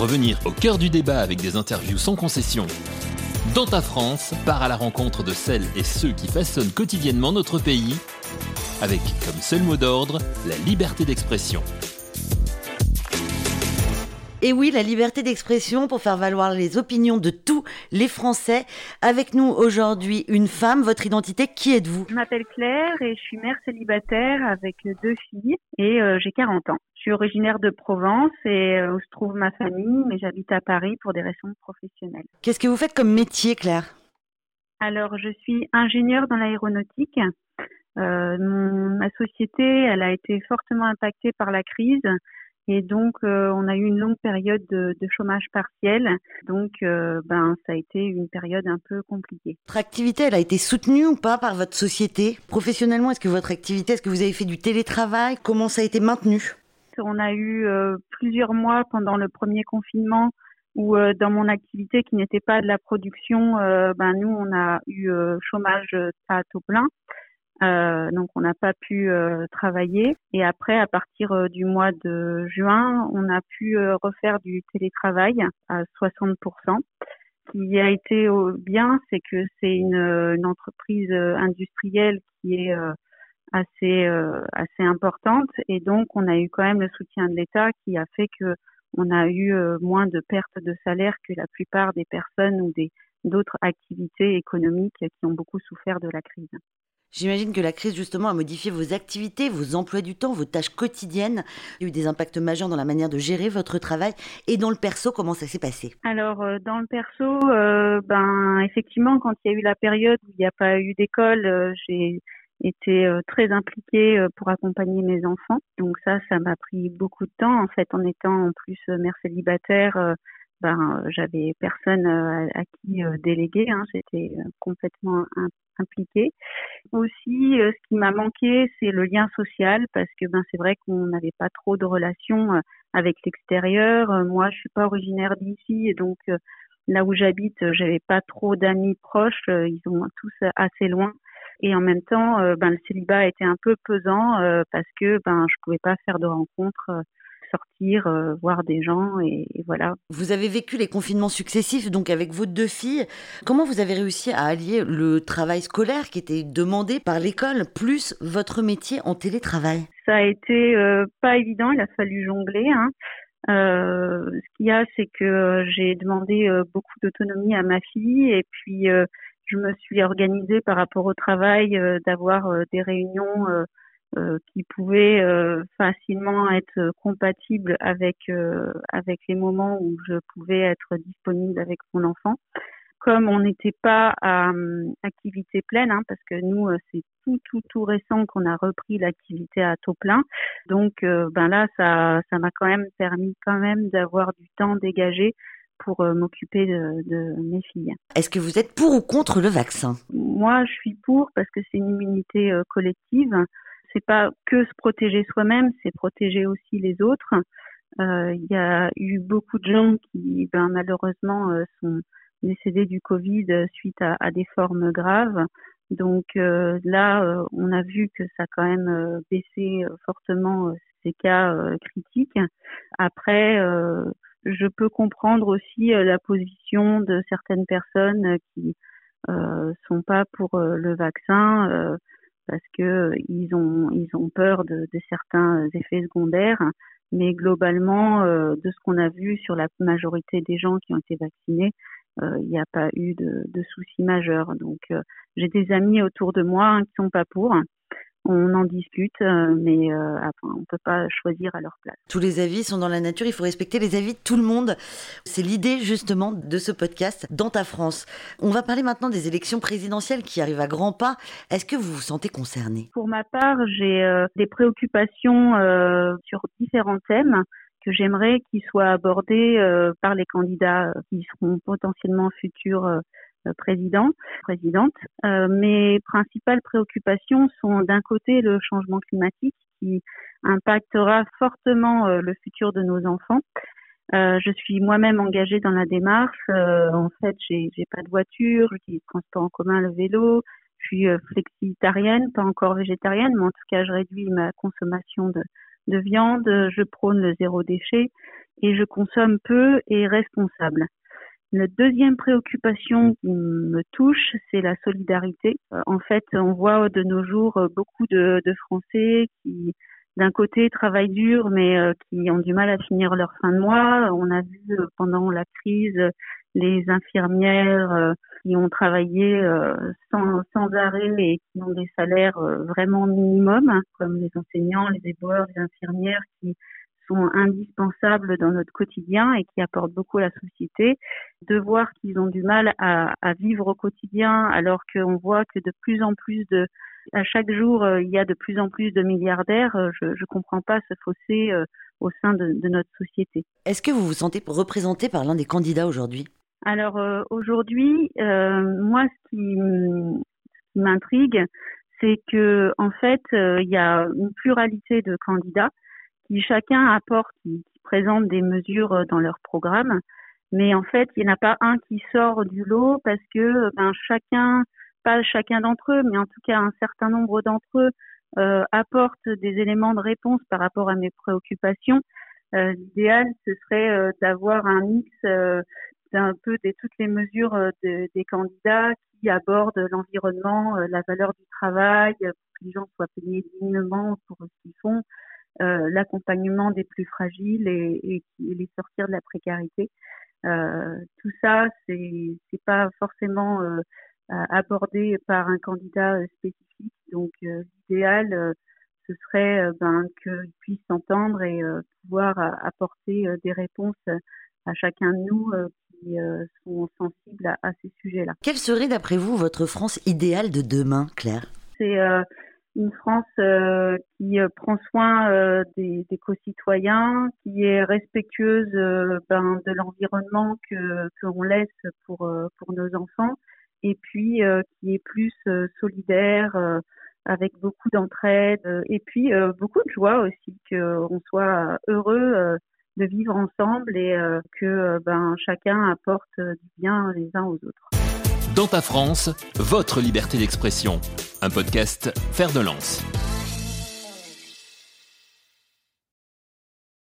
Revenir au cœur du débat avec des interviews sans concession. Dans ta France, part à la rencontre de celles et ceux qui façonnent quotidiennement notre pays, avec comme seul mot d'ordre la liberté d'expression. Et oui, la liberté d'expression pour faire valoir les opinions de tous les Français. Avec nous aujourd'hui, une femme. Votre identité, qui êtes-vous? Je m'appelle Claire et je suis mère célibataire avec deux filles et euh, j'ai 40 ans. Je suis originaire de Provence et euh, où se trouve ma famille, mais j'habite à Paris pour des raisons professionnelles. Qu'est-ce que vous faites comme métier, Claire? Alors, je suis ingénieure dans l'aéronautique. Euh, ma société, elle a été fortement impactée par la crise et donc, euh, on a eu une longue période de, chômage partiel. Donc, euh, ben, ça a été une période un peu compliquée. Votre activité, elle a été soutenue ou pas par votre société? Professionnellement, est-ce que votre activité, est-ce que vous avez fait du télétravail? Comment ça a été maintenu? On a eu euh, plusieurs mois pendant le premier confinement où dans mon activité qui n'était pas de la production, ben nous on a eu chômage à taux plein. Euh, donc on n'a pas pu euh, travailler. Et après, à partir euh, du mois de juin, on a pu refaire du télétravail à 60%. Ce qui a été bien, c'est que c'est une, entreprise industrielle qui est assez assez importante et donc on a eu quand même le soutien de l'État qui a fait que on a eu moins de pertes de salaire que la plupart des personnes ou des d'autres activités économiques qui ont beaucoup souffert de la crise. J'imagine que la crise justement a modifié vos activités, vos emplois du temps, vos tâches quotidiennes. Il y a eu des impacts majeurs dans la manière de gérer votre travail et dans le perso, comment ça s'est passé? Alors euh, dans le perso, euh, ben effectivement quand il y a eu la période où il n'y a pas eu d'école, euh, j'ai été très impliquée pour accompagner mes enfants. Donc ça, ça m'a pris beaucoup de temps en fait en étant en plus mère célibataire ben j'avais personne à, qui déléguer, hein, j'étais complètement impliquée. Aussi, ce qui m'a manqué, c'est le lien social parce que ben c'est vrai qu'on n'avait pas trop de relations avec l'extérieur. Moi, je suis pas originaire d'ici et donc là où j'habite, j'avais pas trop d'amis proches. Ils sont tous assez loin. Et en même temps, ben le célibat était un peu pesant parce que ben je pouvais pas faire de rencontres sortir, euh, voir des gens et, voilà. Vous avez vécu les confinements successifs donc avec vos deux filles. Comment vous avez réussi à allier le travail scolaire qui était demandé par l'école plus votre métier en télétravail? Ça a été euh, pas évident, il a fallu jongler. Hein. Euh, ce qu'il y a, c'est que j'ai demandé beaucoup d'autonomie à ma fille et puis je me suis organisée par rapport au travail d'avoir des réunions qui pouvait euh, facilement être compatible avec euh, avec les moments où je pouvais être disponible avec mon enfant. Comme on n'était pas à activité pleine, hein, parce que nous c'est tout tout tout récent qu'on a repris l'activité à taux plein, donc ben là ça ça m'a quand même permis quand même d'avoir du temps dégagé pour m'occuper de, de, mes filles. Est-ce que vous êtes pour ou contre le vaccin? Moi, je suis pour parce que c'est une immunité collective c'est pas que se protéger soi-même, c'est protéger aussi les autres. Euh, il y a eu beaucoup de gens qui, ben, malheureusement, euh, sont décédés du Covid suite à, à des formes graves. Donc euh, là, on a vu que ça a quand même baissé fortement ces cas critiques. Après, je peux comprendre aussi la position de certaines personnes qui euh, sont pas pour le vaccin parce que ont ils ont peur de, certains effets secondaires. Mais globalement, euh, de ce qu'on a vu sur la majorité des gens qui ont été vaccinés, euh, il n'y a pas eu de, soucis majeurs. Donc, euh, j'ai des amis autour de moi hein, qui sont pas pour on en discute, euh, mais euh, on ne peut pas choisir à leur place. Tous les avis sont dans la nature, il faut respecter les avis de tout le monde. C'est l'idée justement de ce podcast dans ta France. On va parler maintenant des élections présidentielles qui arrivent à grands pas. Est-ce que vous vous sentez concerné? Pour ma part, j'ai euh, des préoccupations sur différents thèmes que j'aimerais qu'ils soient abordés par les candidats qui seront potentiellement futurs président, présidente. Euh, mes principales préoccupations sont d'un côté le changement climatique qui impactera fortement euh, le futur de nos enfants. je suis moi-même engagée dans la démarche. en fait, j'ai, j'ai pas de voiture, j'utilise le transport en commun, le vélo. Je suis flexitarienne, pas encore végétarienne, mais en tout cas, je réduis ma consommation de, de viande. Je prône le zéro déchet et je consomme peu et responsable. La deuxième préoccupation qui me touche, c'est la solidarité. Euh, en fait, on voit de nos jours beaucoup de, de Français qui, d'un côté, travaillent dur, mais euh, qui ont du mal à finir leur fin de mois. On a vu euh, pendant la crise les infirmières qui ont travaillé sans, sans arrêt et qui ont des salaires vraiment minimums, comme les enseignants, les éboueurs, les infirmières qui sont indispensables dans notre quotidien et qui apportent beaucoup à la société, de voir qu'ils ont du mal à, vivre au quotidien alors qu'on voit que de plus en plus de, à chaque jour, euh, il y a de plus en plus de milliardaires, euh, je ne comprends pas ce fossé euh, au sein de, notre société. Est-ce que vous vous sentez représenté par l'un des candidats aujourd'hui? Alors aujourd'hui, moi, ce qui m'intrigue, c'est que en fait, il y a une pluralité de candidats qui chacun apporte, qui, présente des mesures euh, dans leur programme. Mais en fait, il n'y en a pas un qui sort du lot parce que ben, chacun, pas chacun d'entre eux, mais en tout cas un certain nombre d'entre eux euh, apportent des éléments de réponse par rapport à mes préoccupations. Euh, L'idéal, ce serait euh, d'avoir un mix euh, d'un peu de toutes les mesures de, des candidats qui abordent l'environnement, la valeur du travail, pour que les gens soient payés dignement pour ce qu'ils font, euh, l'accompagnement des plus fragiles et, et, les sortir de la précarité. Euh, tout ça, c'est c'est pas forcément euh, abordé par un candidat spécifique. Donc l'idéal, ce serait ben, qu'ils puissent s'entendre et pouvoir apporter des réponses à chacun de nous qui sont sensibles à, à ces sujets-là. Quelle serait d'après vous votre France idéale de demain, Claire? C'est une France euh, qui euh, prend soin euh, des, des co-citoyens, qui est respectueuse ben, de l'environnement que qu'on laisse pour pour nos enfants, et puis qui est plus solidaire, avec beaucoup d'entraide, et puis beaucoup de joie aussi, qu'on soit heureux de vivre ensemble et que ben chacun apporte du bien les uns aux autres. Dans ta France, votre liberté d'expression. Un podcast Faire de lance.